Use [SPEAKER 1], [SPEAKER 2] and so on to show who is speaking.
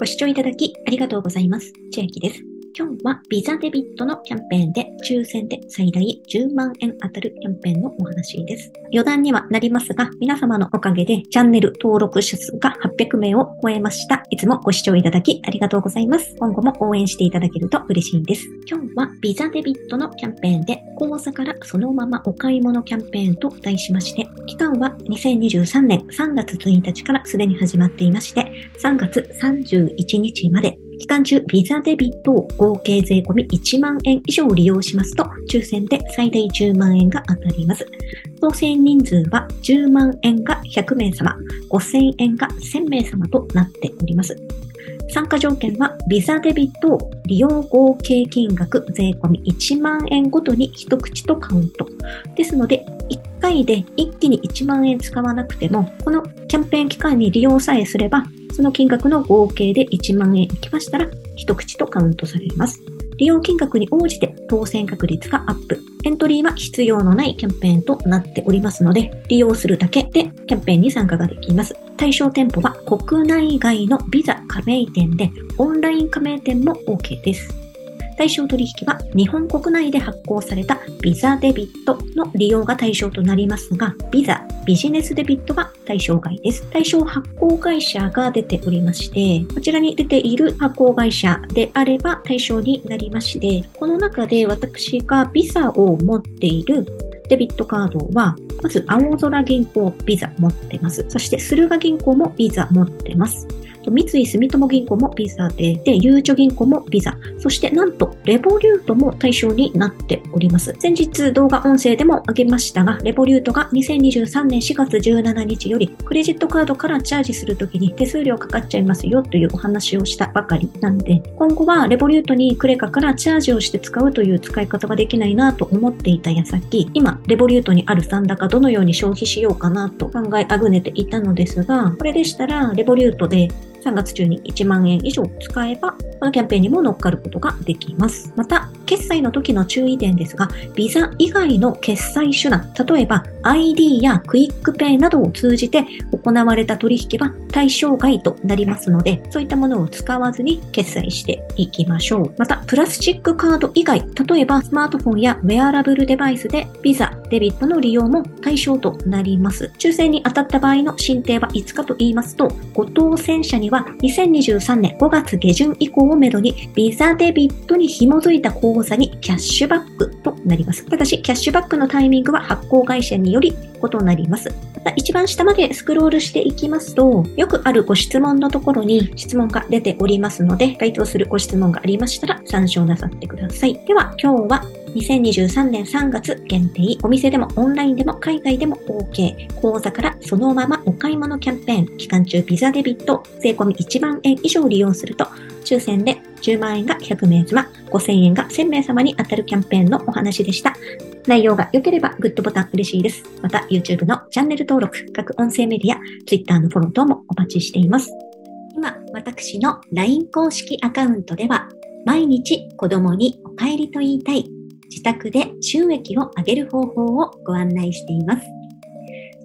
[SPEAKER 1] ご視聴いただきありがとうございます。千秋です。今日はビザデビットのキャンペーンで抽選で最大10万円当たるキャンペーンのお話です。余談にはなりますが、皆様のおかげでチャンネル登録者数が800名を超えました。いつもご視聴いただきありがとうございます。今後も応援していただけると嬉しいです。今日はビザデビットのキャンペーンで口座からそのままお買い物キャンペーンと題しまして、期間は2023年3月1日からすでに始まっていまして、3月31日まで期間中、ビザデビットを合計税込み1万円以上利用しますと、抽選で最大10万円が当たります。当選人数は10万円が100名様、5000円が1000名様となっております。参加条件は、ビザデビットを利用合計金額税込み1万円ごとに一口とカウント。ですので、1回で一気に1万円使わなくても、このキャンペーン期間に利用さえすれば、その金額の合計で1万円いきましたら、一口とカウントされます。利用金額に応じて当選確率がアップ。エントリーは必要のないキャンペーンとなっておりますので、利用するだけでキャンペーンに参加ができます。対象店舗は国内外のビザ加盟店で、オンライン加盟店も OK です。対象取引は日本国内で発行されたビザデビットの利用が対象となりますが、ビザ、ビジネスデビットが対象外です。対象発行会社が出ておりまして、こちらに出ている発行会社であれば対象になりまして、この中で私がビザを持っているデビットカードは、まず青空銀行ビザ持ってます。そして駿河銀行もビザ持ってます。三井住友銀行もビザで、で、ゆうちょ銀行もビザ、そしてなんと、レボリュートも対象になっております。先日動画音声でも挙げましたが、レボリュートが2023年4月17日より、クレジットカードからチャージするときに手数料かかっちゃいますよというお話をしたばかりなんで、今後はレボリュートにクレカからチャージをして使うという使い方ができないなと思っていた矢先、今、レボリュートにある残高どのように消費しようかなと考えあぐねていたのですが、これでしたら、レボリュートで3月中に1万円以上使えば、このキャンペーンにも乗っかることができます。また、決済の時の注意点ですが、ビザ以外の決済手段、例えば ID やクイックペイなどを通じて行われた取引は対象外となりますので、そういったものを使わずに決済していきましょう。また、プラスチックカード以外、例えばスマートフォンやウェアラブルデバイスでビザ、デビットの利用も対象となります。抽選に当たった場合の申請はいつかと言いますと、ご当選者には2023年5月下旬以降をめどにビザデビットに紐づいた口座にキャッシュバックとなります。ただし、キャッシュバックのタイミングは発行会社により異なります。また一番下までスクロールしていきますと、よくあるご質問のところに質問が出ておりますので、該当するご質問がありましたら参照なさってください。では、今日は2023年3月限定、お店でもオンラインでも海外でも OK、口座からそのままお買い物キャンペーン、期間中ビザデビット、税込み1万円以上利用すると、抽選で10万円が100名様、5000円が1000名様に当たるキャンペーンのお話でした。内容が良ければグッドボタン嬉しいです。また YouTube のチャンネル登録、各音声メディア、Twitter のフォロー等もお待ちしています。今、私の LINE 公式アカウントでは、毎日子供にお帰りと言いたい自宅で収益を上げる方法をご案内しています。